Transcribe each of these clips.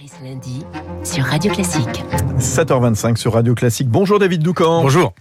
Fabrice Lundi sur Radio Classique. 7h25 sur Radio Classique. Bonjour David Doucan. Bonjour.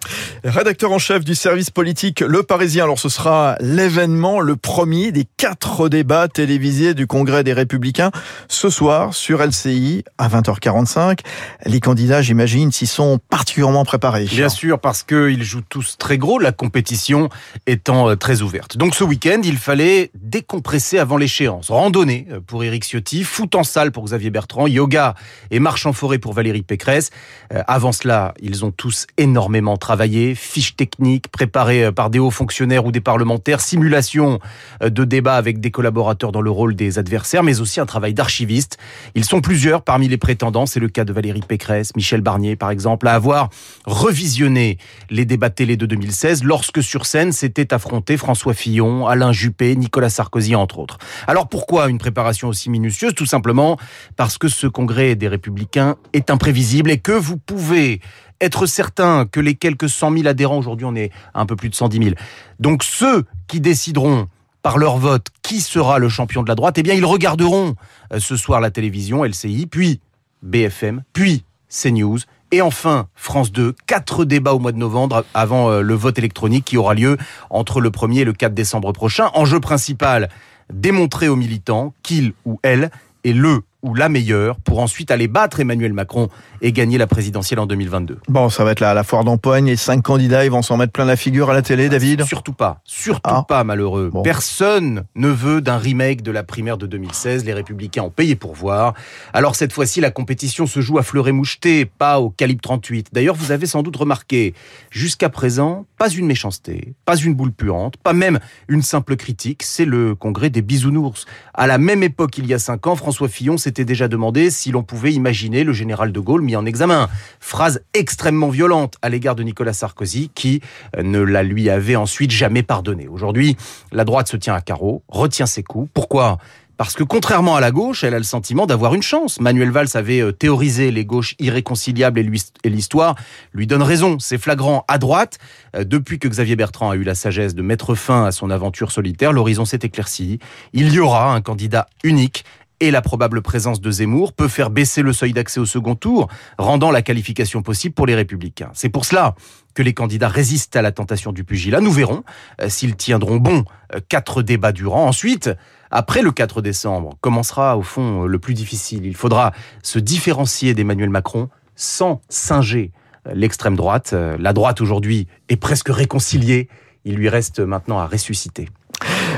Rédacteur en chef du service politique Le Parisien. Alors ce sera l'événement, le premier des quatre débats télévisés du Congrès des Républicains ce soir sur LCI à 20h45. Les candidats, j'imagine, s'y sont particulièrement préparés. Bien sûr, parce qu'ils jouent tous très gros, la compétition étant euh, très ouverte. Donc ce week-end, il fallait décompresser avant l'échéance. Randonnée euh, pour Éric Ciotti, foot en salle pour Xavier Bertrand, yoga et marche en forêt pour Valérie Pécresse. Euh, avant cela, ils ont tous énormément travaillé, fiches techniques préparées euh, par des hauts fonctionnaires ou des parlementaires, simulation euh, de débats avec des collaborateurs dans le rôle des adversaires, mais aussi un travail d'archiviste. Ils sont plusieurs parmi les prétendants, c'est le cas de Valérie Pécresse, Michel Barnier par exemple, à avoir revisionné les débats télé de 2016 lorsque sur scène s'étaient affrontés François Fillon, Alain Juppé, Nicolas Sarkozy entre autres. Alors pourquoi une préparation aussi minutieuse? Tout simplement parce que ce congrès des républicains est imprévisible et que vous pouvez être certain que les quelques 100 000 adhérents, aujourd'hui on est un peu plus de 110 000, donc ceux qui décideront par leur vote qui sera le champion de la droite, eh bien ils regarderont euh, ce soir la télévision, LCI, puis BFM, puis CNews, et enfin, France 2, quatre débats au mois de novembre avant euh, le vote électronique qui aura lieu entre le 1er et le 4 décembre prochain. Enjeu principal, démontrer aux militants qu'il ou elle est le ou la meilleure pour ensuite aller battre Emmanuel Macron et gagner la présidentielle en 2022. Bon, ça va être la, la foire d'empoigne. Les cinq candidats, ils vont s'en mettre plein la figure à la télé, David Surtout pas. Surtout Ah. pas, malheureux. Bon. Personne ne veut d'un remake de la primaire de 2016. Les Républicains ont payé pour voir. Alors cette fois-ci, la compétition se joue à fleuret moucheté, pas au calibre 38. D'ailleurs, vous avez sans doute remarqué, jusqu'à présent, pas une méchanceté, pas une boule puante, pas même une simple critique. C'est le congrès des bisounours. À la même époque, il y a cinq ans, François Fillon s'était déjà demandé si l'on pouvait imaginer le général de Gaulle mis en examen. Phrase extrêmement violente à l'égard de Nicolas Sarkozy, qui euh, ne la lui avait ensuite jamais pardonné. Aujourd'hui, la droite se tient à carreau, retient ses coups. Pourquoi? Parce que contrairement à la gauche, elle a le sentiment d'avoir une chance. Manuel Valls avait euh, théorisé les gauches irréconciliables et l'histoire lui donne raison. C'est flagrant à droite. Euh, Depuis que Xavier Bertrand a eu la sagesse de mettre fin à son aventure solitaire, l'horizon s'est éclairci. Il y aura un candidat unique et la probable présence de Zemmour peut faire baisser le seuil d'accès au second tour, rendant la qualification possible pour les républicains. C'est pour cela que les candidats résistent à la tentation du pugilat. Nous verrons euh, s'ils tiendront bon euh, quatre débats durant. Ensuite, après le 4 décembre, commencera au fond euh, le plus difficile. Il faudra se différencier d'Emmanuel Macron sans singer l'extrême droite. La droite aujourd'hui est presque réconciliée. Il lui reste maintenant à ressusciter.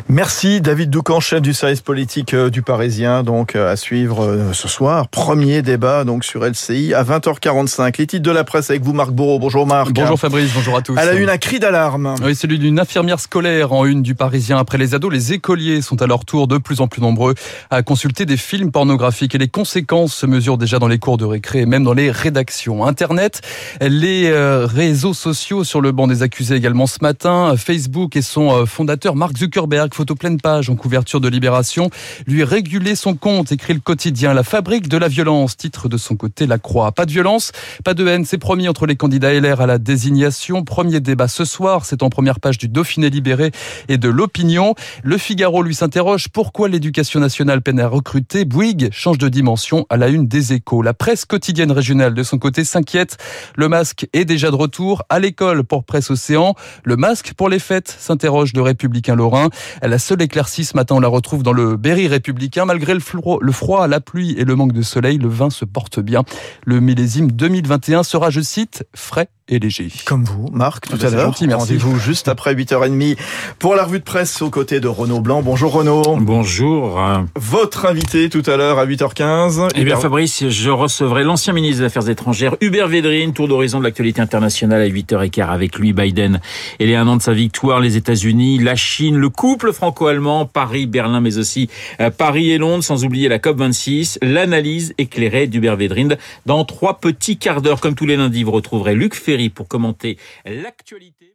Merci David Doucan, chef du service politique euh, du Parisien, donc euh, à suivre euh, ce soir. Premier débat donc sur LCI à 20h45. Les titres de la presse avec vous Marc Bourreau. Bonjour Marc. Bonjour Fabrice, bonjour à tous. Elle a eu un cri d'alarme. Oui, celui d'une infirmière scolaire en une du Parisien. Après les ados, les écoliers sont à leur tour de plus en plus nombreux à consulter des films pornographiques et les conséquences se mesurent déjà dans les cours de récré et même dans les rédactions. Internet, les réseaux sociaux sur le banc des accusés également ce matin. Facebook et son fondateur Mark Zuckerberg, photo pleine page en couverture de Libération, lui réguler son compte, écrit le quotidien La fabrique de la violence, titre de son côté La Croix. Pas de violence, pas de haine, c'est promis entre les candidats LR à la désignation. Premier débat ce soir, c'est en première page du Dauphiné libéré et de l'opinion. Le Figaro lui s'interroge pourquoi l'éducation nationale peine à recruter? Bouygues change de dimension à la une des échos. La presse quotidienne régionale de son côté s'inquiète. Le masque est déjà de retour à l'école pour Presse Océan. Le masque pour les fêtes s'interroge le républicain Lorrain. La seule éclaircie ce matin, on la retrouve dans le Berry républicain. Malgré le froid, le froid, la pluie et le manque de soleil, le vin se porte bien. Le millésime 2021 sera, je cite, frais et léger. Comme vous, Marc, tout Ah bah, à l'heure. gentil, merci. Rendez-vous juste après 8h30 pour la revue de presse aux côtés de Renaud Blanc. Bonjour Renaud. Bonjour. Votre invité tout à l'heure à 8h15. Eh bien, Fabrice, je recevrai l'ancien ministre des Affaires étrangères, Hubert Védrine, tour d'horizon de l'actualité internationale à 8h15 avec lui, Biden. Et les un an de sa victoire, les États-Unis, la Chine, le couple franco-allemand, Paris, Berlin, mais aussi euh, Paris et Londres, sans oublier la COP26, l'analyse éclairée d'Hubert Védrine. Dans trois petits quarts d'heure, comme tous les lundis, vous retrouverez Luc Pour commenter l'actualité.